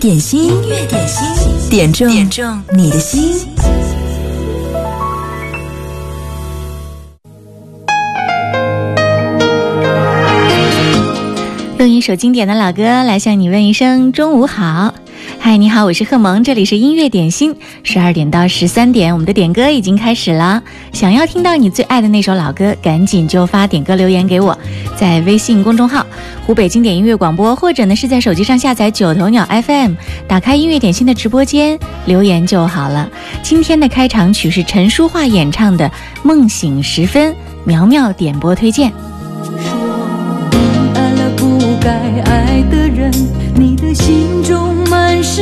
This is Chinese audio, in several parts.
点心，音乐点心，点中点中你的心。用一首经典的老歌来向你问一声中午好。嗨，你好，我是贺萌，这里是音乐点心，十二点到十三点，我们的点歌已经开始了。想要听到你最爱的那首老歌，赶紧就发点歌留言给我，在微信公众号“湖北经典音乐广播”，或者呢是在手机上下载九头鸟 FM，打开音乐点心的直播间留言就好了。今天的开场曲是陈淑桦演唱的《梦醒时分》，苗苗点播推荐。说爱了不该爱的人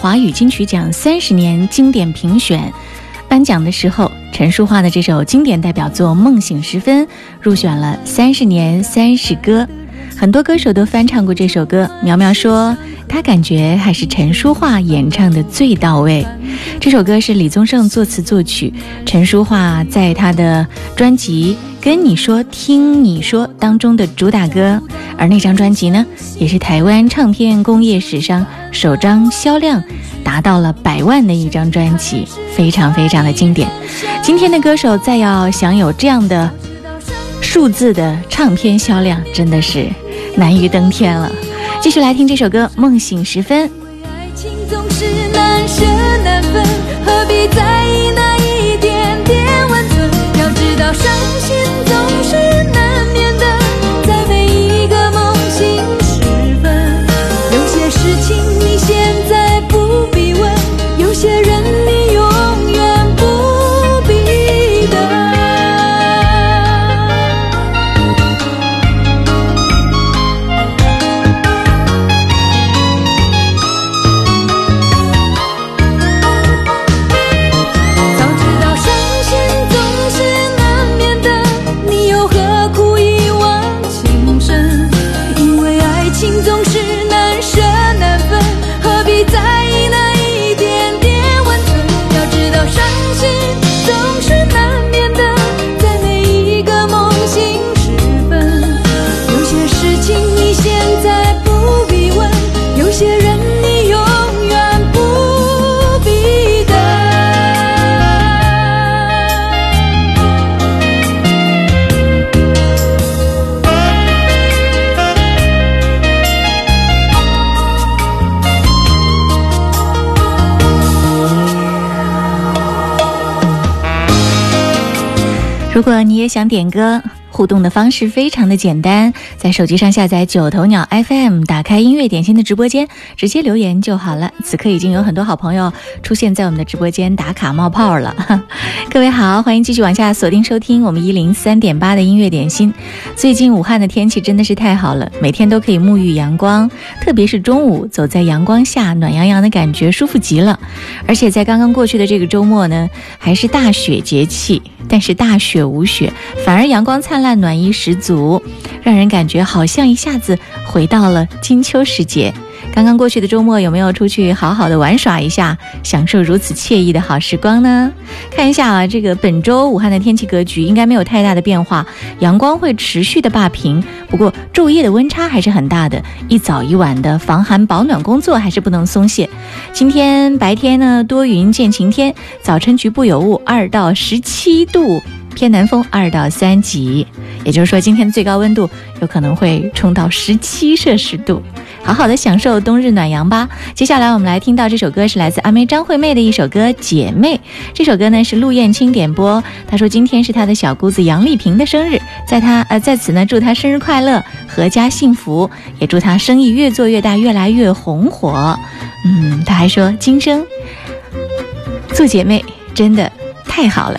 华语金曲奖三十年经典评选颁奖的时候，陈淑桦的这首经典代表作《梦醒时分》入选了三十年三十歌，很多歌手都翻唱过这首歌。苗苗说，她感觉还是陈淑桦演唱的最到位。这首歌是李宗盛作词作曲，陈淑桦在他的专辑。跟你说，听你说当中的主打歌，而那张专辑呢，也是台湾唱片工业史上首张销量达到了百万的一张专辑，非常非常的经典。今天的歌手再要享有这样的数字的唱片销量，真的是难于登天了。继续来听这首歌《梦醒时分》。爱情总是难舍难分，何必在点歌。互动的方式非常的简单，在手机上下载九头鸟 FM，打开音乐点心的直播间，直接留言就好了。此刻已经有很多好朋友出现在我们的直播间打卡冒泡了。各位好，欢迎继续往下锁定收听我们一零三点八的音乐点心。最近武汉的天气真的是太好了，每天都可以沐浴阳光，特别是中午走在阳光下，暖洋洋的感觉舒服极了。而且在刚刚过去的这个周末呢，还是大雪节气，但是大雪无雪，反而阳光灿烂。暖意十足，让人感觉好像一下子回到了金秋时节。刚刚过去的周末，有没有出去好好的玩耍一下，享受如此惬意的好时光呢？看一下啊，这个本周武汉的天气格局应该没有太大的变化，阳光会持续的霸屏，不过昼夜的温差还是很大的，一早一晚的防寒保暖工作还是不能松懈。今天白天呢，多云见晴天，早晨局部有雾，二到十七度。偏南风二到三级，也就是说今天的最高温度有可能会冲到十七摄氏度。好。好的享受冬日暖阳吧。接下来我们来听到这首歌是来自阿妹张惠妹的一首歌《姐妹》。这首歌呢是陆燕青点播，她说今天是她的小姑子杨丽萍的生日，在她呃在此呢祝她生日快乐，阖家幸福，也祝她生意越做越大，越来越红火。嗯，她还说今生做姐妹真的太好了。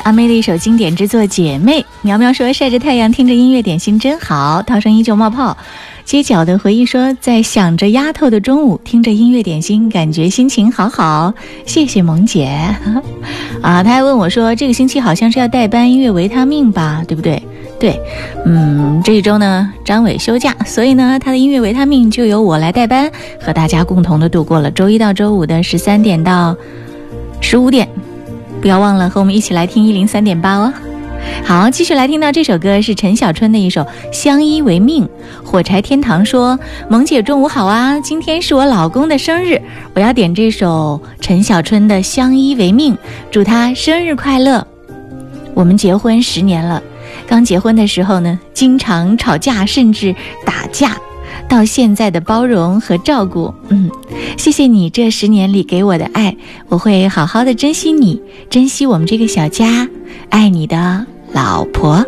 阿妹的一首经典之作《姐妹》。苗苗说：“晒着太阳，听着音乐，点心真好。”涛声依旧冒泡。街角的回忆说：“在想着丫头的中午，听着音乐点心，感觉心情好好。”谢谢萌姐。啊，他还问我说：“这个星期好像是要代班音乐维他命吧？对不对？”对，嗯，这一周呢，张伟休假，所以呢，他的音乐维他命就由我来代班，和大家共同的度过了周一到周五的十三点到十五点。不要忘了和我们一起来听一零三点八哦。好，继续来听到这首歌是陈小春的一首《相依为命》。火柴天堂说：“萌姐中午好啊，今天是我老公的生日，我要点这首陈小春的《相依为命》，祝他生日快乐。”我们结婚十年了，刚结婚的时候呢，经常吵架，甚至打架，到现在的包容和照顾，嗯，谢谢你这十年里给我的爱，我会好好的珍惜你，珍惜我们这个小家，爱你的。老婆，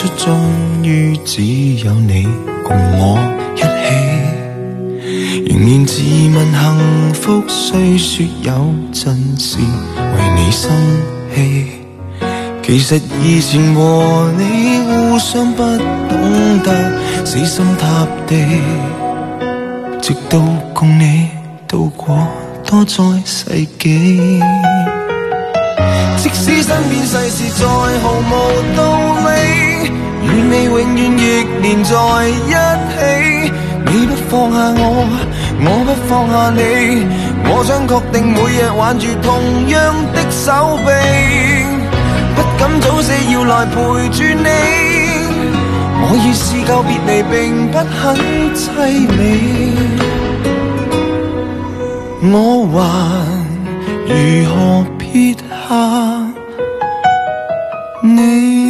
出，终于只有你共我一起。仍然自问幸福，虽说有阵时为你生气。其实以前和你互相不懂得死心塌地，直到共你度过多载世纪。即使身边世事再毫无道理，与你永远亦连在一起。你不放下我。我不放下你，我想确定每日挽住同样的手臂，不敢早死要来陪住你。我已试够别离，并不很凄美，我还如何撇下你？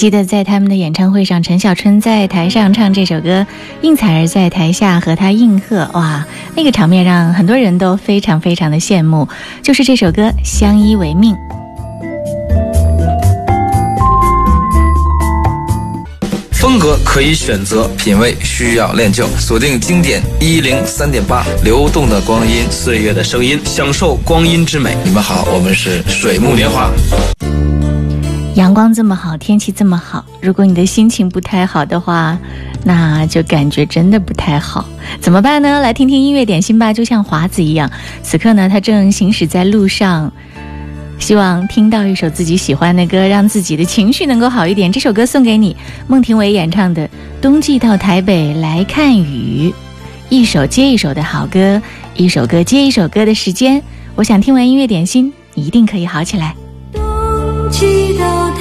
记得在他们的演唱会上，陈小春在台上唱这首歌，应采儿在台下和他应和，哇，那个场面让很多人都非常非常的羡慕。就是这首歌《相依为命》。风格可以选择，品味需要练就。锁定经典一零三点八，流动的光阴，岁月的声音，享受光阴之美。你们好，我们是水木年华。阳光这么好，天气这么好，如果你的心情不太好的话，那就感觉真的不太好。怎么办呢？来听听音乐点心吧。就像华子一样，此刻呢，他正行驶在路上。希望听到一首自己喜欢的歌，让自己的情绪能够好一点。这首歌送给你，孟庭苇演唱的《冬季到台北来看雨》，一首接一首的好歌，一首歌接一首歌的时间。我想听完音乐点心，你一定可以好起来。祈祷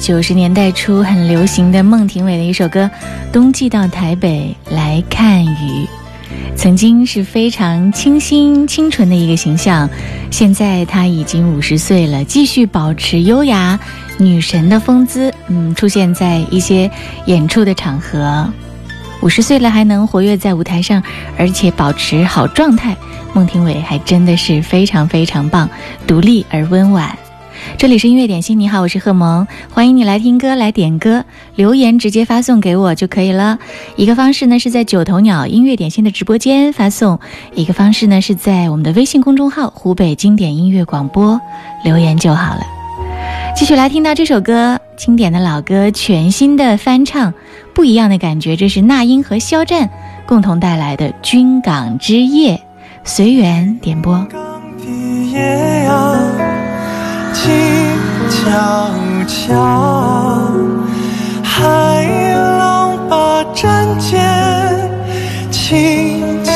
九十年代初很流行的孟庭苇的一首歌《冬季到台北来看雨》，曾经是非常清新清纯的一个形象，现在她已经五十岁了，继续保持优雅女神的风姿，嗯，出现在一些演出的场合。五十岁了还能活跃在舞台上，而且保持好状态，孟庭苇还真的是非常非常棒，独立而温婉。这里是音乐点心，你好，我是贺萌，欢迎你来听歌来点歌，留言直接发送给我就可以了。一个方式呢是在九头鸟音乐点心的直播间发送，一个方式呢是在我们的微信公众号湖北经典音乐广播留言就好了。继续来听到这首歌，经典的老歌，全新的翻唱，不一样的感觉。这是那英和肖战共同带来的《军港之夜》，随缘点播。静悄悄，海浪把针尖轻轻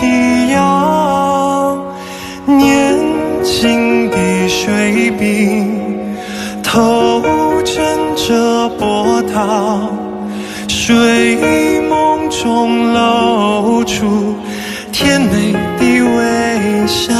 地摇，年轻的水兵头枕着波涛，睡梦中露出甜美的微笑。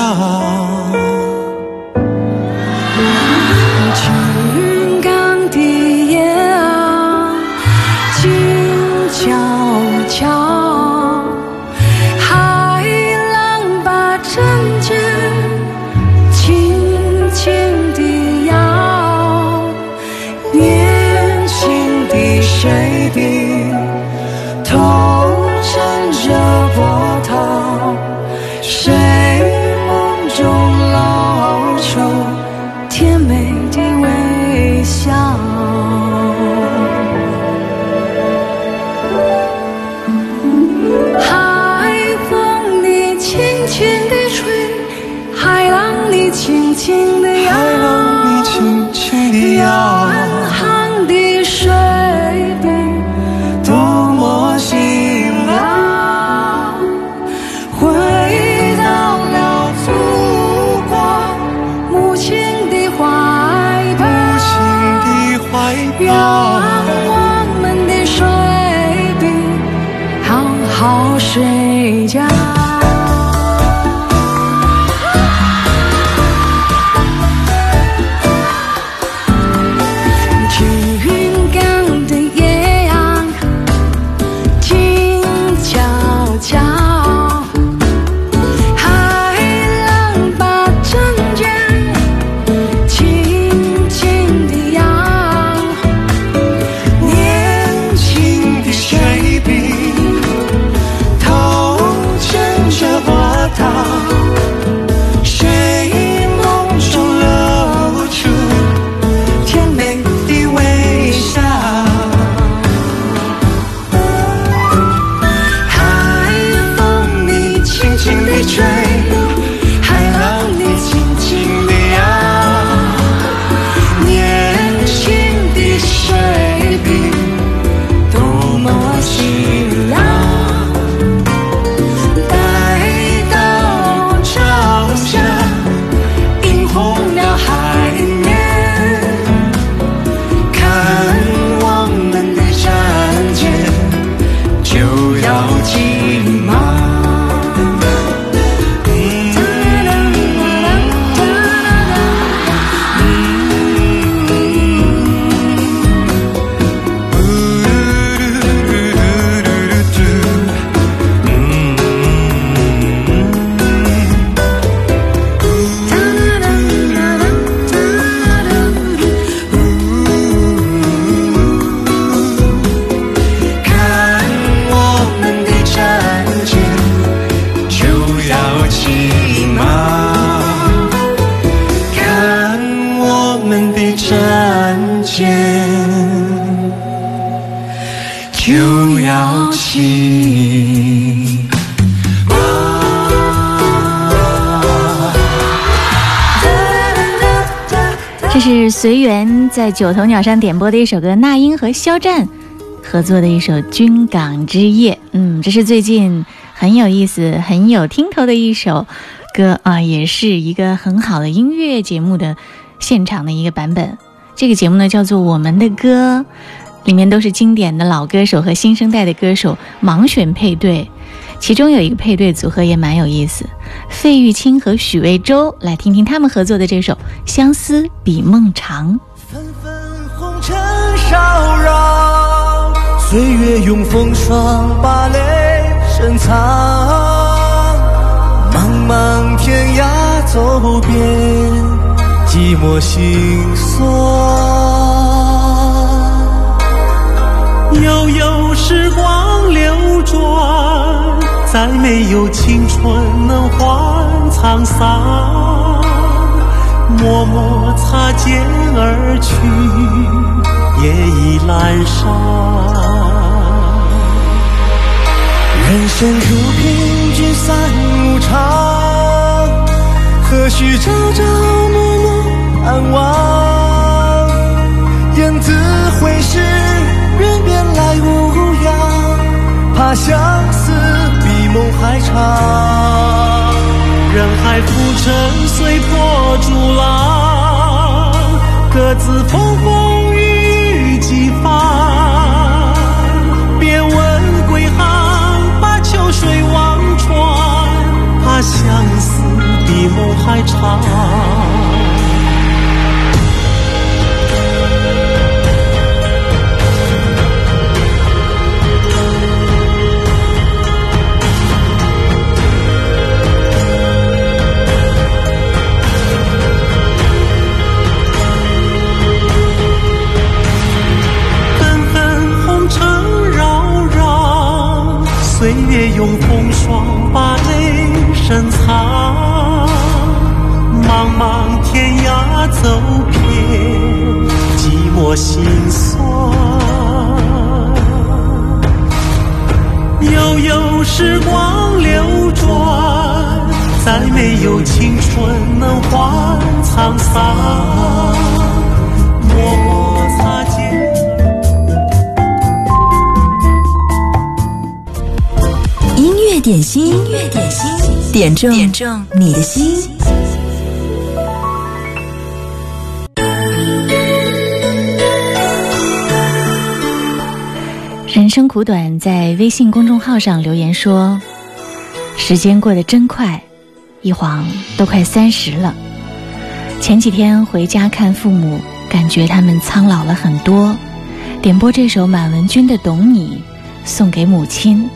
在九头鸟上点播的一首歌，那英和肖战合作的一首《军港之夜》。嗯，这是最近很有意思、很有听头的一首歌啊，也是一个很好的音乐节目的现场的一个版本。这个节目呢叫做《我们的歌》，里面都是经典的老歌手和新生代的歌手盲选配对。其中有一个配对组合也蛮有意思，费玉清和许魏洲，来听听他们合作的这首《相思比梦长》。尘扰扰，岁月用风霜把泪深藏。茫茫天涯走遍，寂寞心酸。悠悠时光流转，再没有青春能换沧桑。默默擦肩而去，夜已阑珊。人生如凭君散无常，何须朝朝暮暮盼望？雁字回时，人便来无恙。怕相思比梦还长人海浮沉随波逐浪，各自风风雨雨几番。别问归航，把秋水望穿，怕相思比梦还长。没有青春能换沧桑。默默擦肩。点心，音乐点心，点中点中你的心。人生苦短，在微信公众号上留言说：“时间过得真快，一晃都快三十了。前几天回家看父母，感觉他们苍老了很多。点播这首满文军的《懂你》，送给母亲。”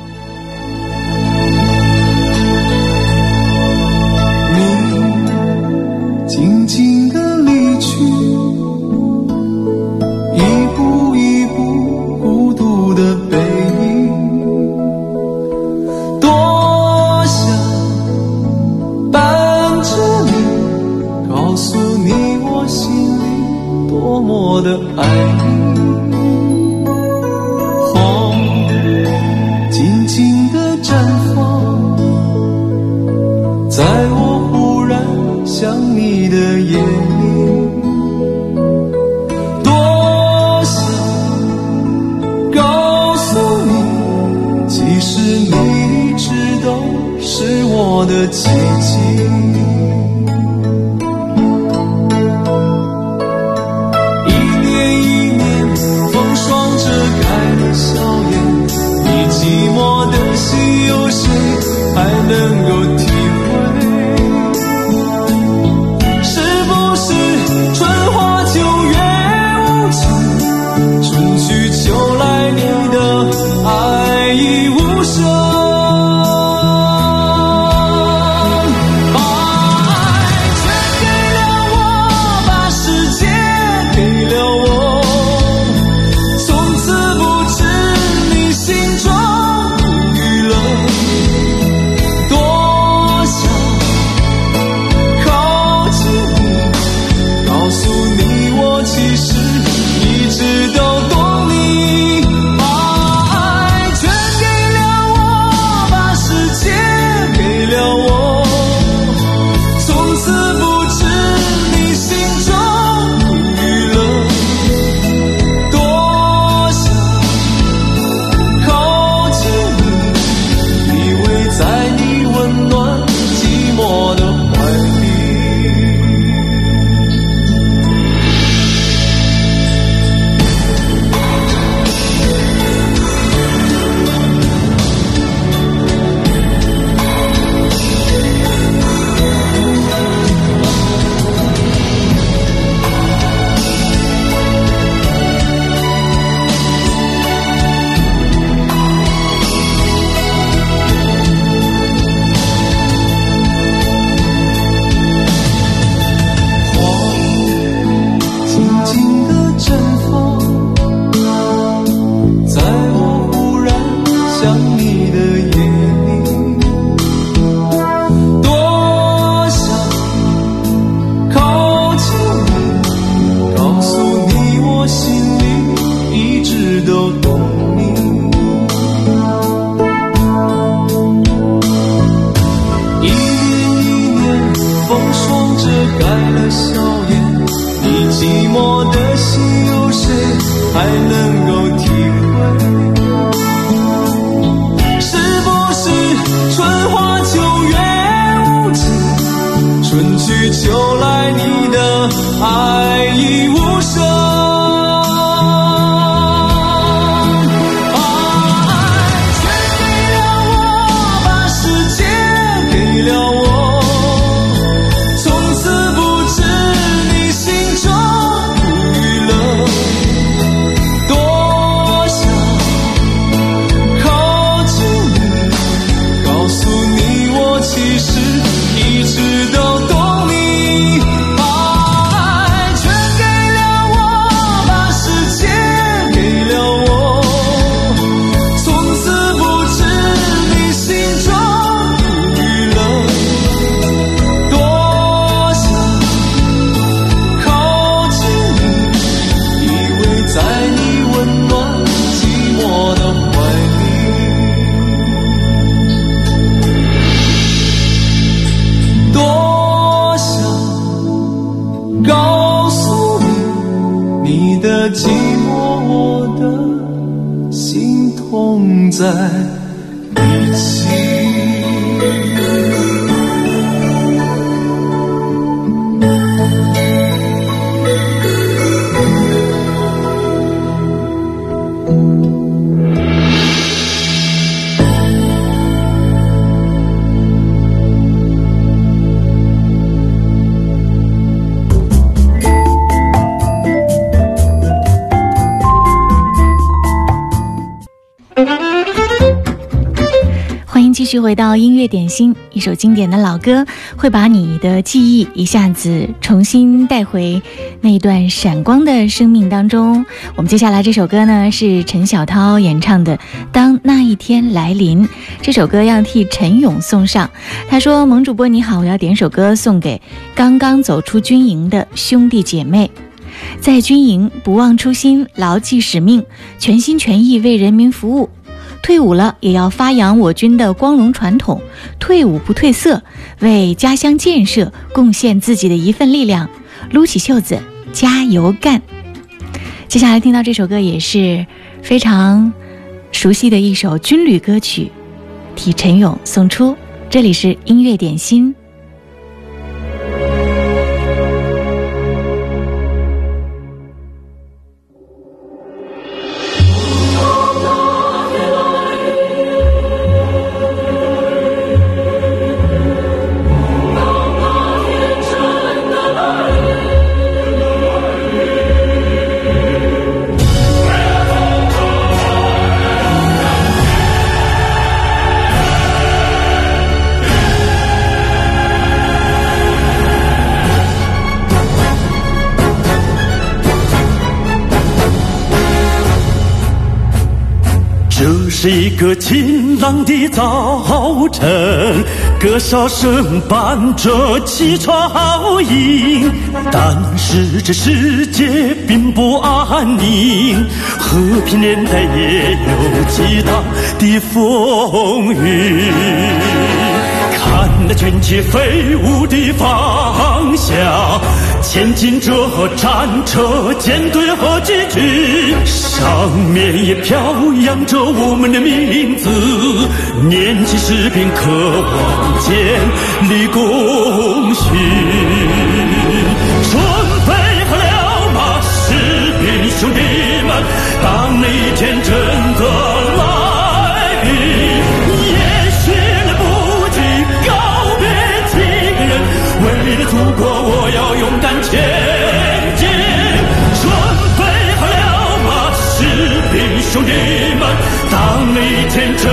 乐点心，一首经典的老歌会把你的记忆一下子重新带回那一段闪光的生命当中。我们接下来这首歌呢是陈小涛演唱的《当那一天来临》，这首歌要替陈勇送上。他说：“萌主播你好，我要点首歌送给刚刚走出军营的兄弟姐妹。”在军营不忘初心，牢记使命，全心全意为人民服务。退伍了也要发扬我军的光荣传统，退伍不褪色，为家乡建设贡献自己的一份力量，撸起袖子加油干。接下来听到这首歌也是非常熟悉的一首军旅歌曲，替陈勇送出。这里是音乐点心。个晴朗的早晨，歌哨声伴着起床音。但是这世界并不安宁，和平年代也有激荡的风雨。看那军旗飞舞的方向，前进着战车、舰队和机具，上面也飘扬着我们的名字。年轻士兵渴望建立功勋，准备好了吗，士兵兄弟们？当那一天真的来临。祖国，我要勇敢前进。准备好了吗，士兵兄弟们？当那一天真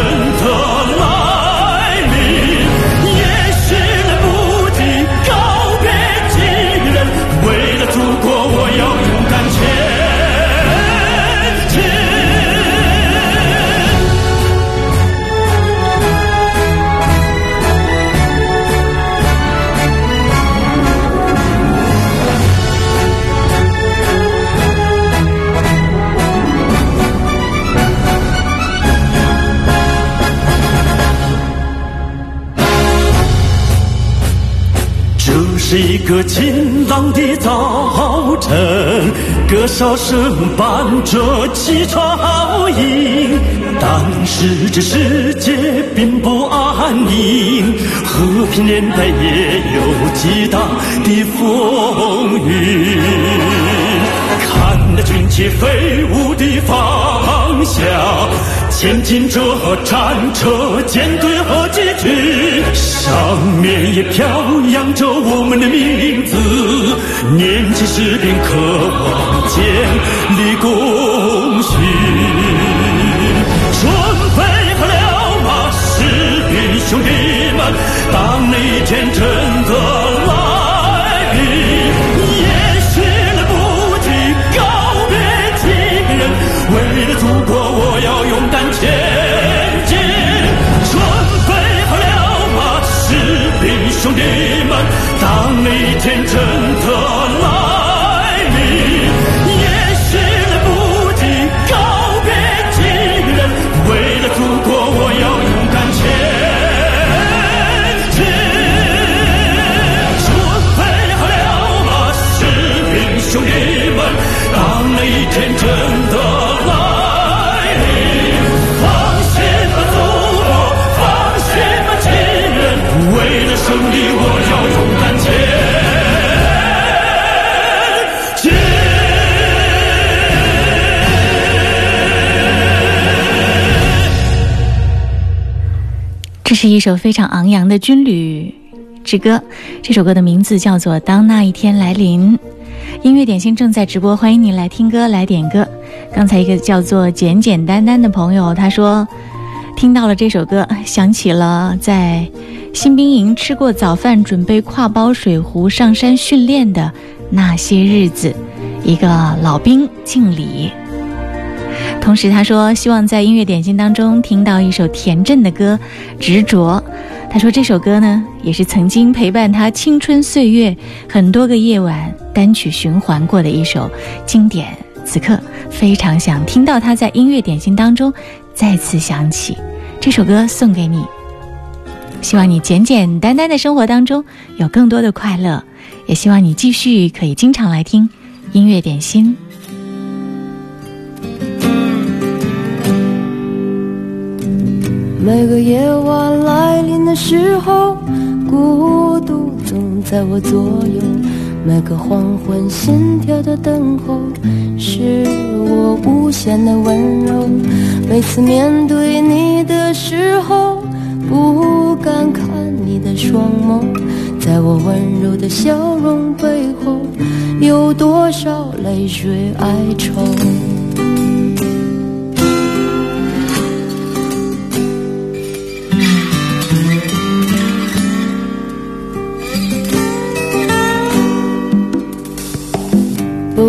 个晴朗的早晨，歌哨声伴着起床音。但是这世界并不安宁，和平年代也有激荡的风雨。看那军旗飞舞的方向，前进着战车、舰队和机具，上面也飘扬着我们的名字。年轻士兵渴望建立功勋，准备好了吗，士兵兄弟们？当那一天真的来那一天真的来临，也许来不及告别亲人，为了祖国，我要勇敢前进。准备好了吗，士兵兄弟们？当那一天真的来临，放心吧，祖国，放心吧，亲人，为了胜利，我要勇是一首非常昂扬的军旅之歌，这首歌的名字叫做《当那一天来临》。音乐点心正在直播，欢迎您来听歌来点歌。刚才一个叫做简简单单的朋友，他说听到了这首歌，想起了在新兵营吃过早饭，准备挎包水壶上山训练的那些日子。一个老兵敬礼。同时，他说希望在音乐点心当中听到一首田震的歌《执着》。他说这首歌呢，也是曾经陪伴他青春岁月很多个夜晚单曲循环过的一首经典。此刻非常想听到他在音乐点心当中再次响起这首歌，送给你。希望你简简单单的生活当中有更多的快乐，也希望你继续可以经常来听音乐点心。每个夜晚来临的时候，孤独总在我左右。每个黄昏，心跳的等候，是我无限的温柔。每次面对你的时候，不敢看你的双眸，在我温柔的笑容背后，有多少泪水哀愁？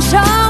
伤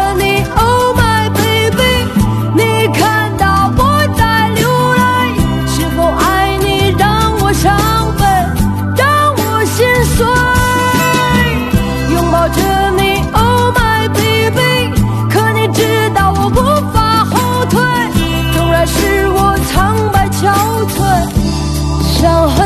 So.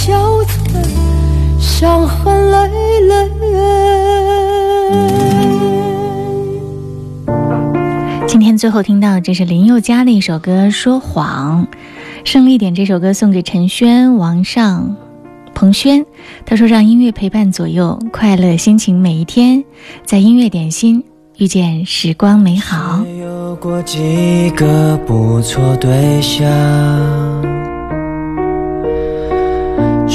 憔悴，伤痕累累。今天最后听到这是林宥嘉的一首歌《说谎》，胜利点这首歌送给陈轩、王尚、彭轩。他说：“让音乐陪伴左右，快乐心情每一天，在音乐点心遇见时光美好。”有过几个不错对象，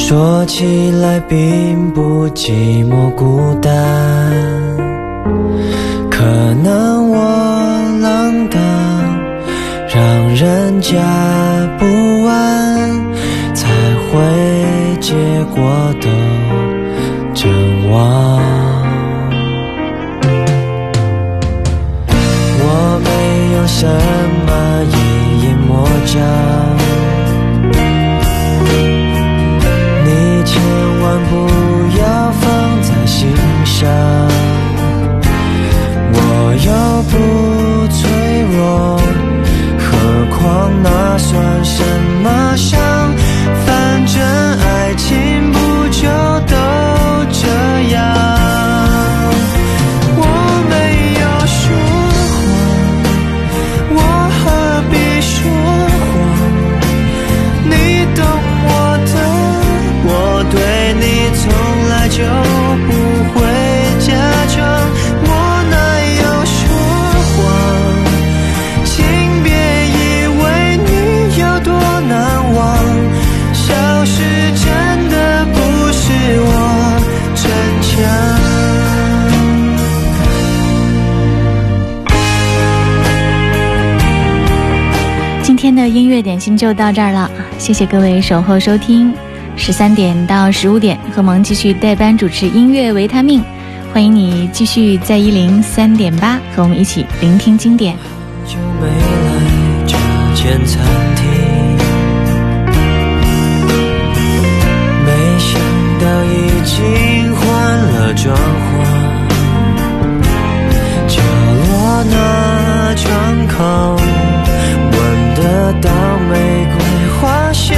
说起来并不寂寞孤单，可能我浪荡。让人家不安，才会结果的真忘。我没有什么阴影魔障，不要放在心上。就到这儿了，谢谢各位守候收听。十三点到十五点，何萌继续代班主持音乐维他命，欢迎你继续在一零三点八和我们一起聆听经典。就没来这间餐厅，没想到已经换了装潢，角落那窗口。得到玫瑰花香，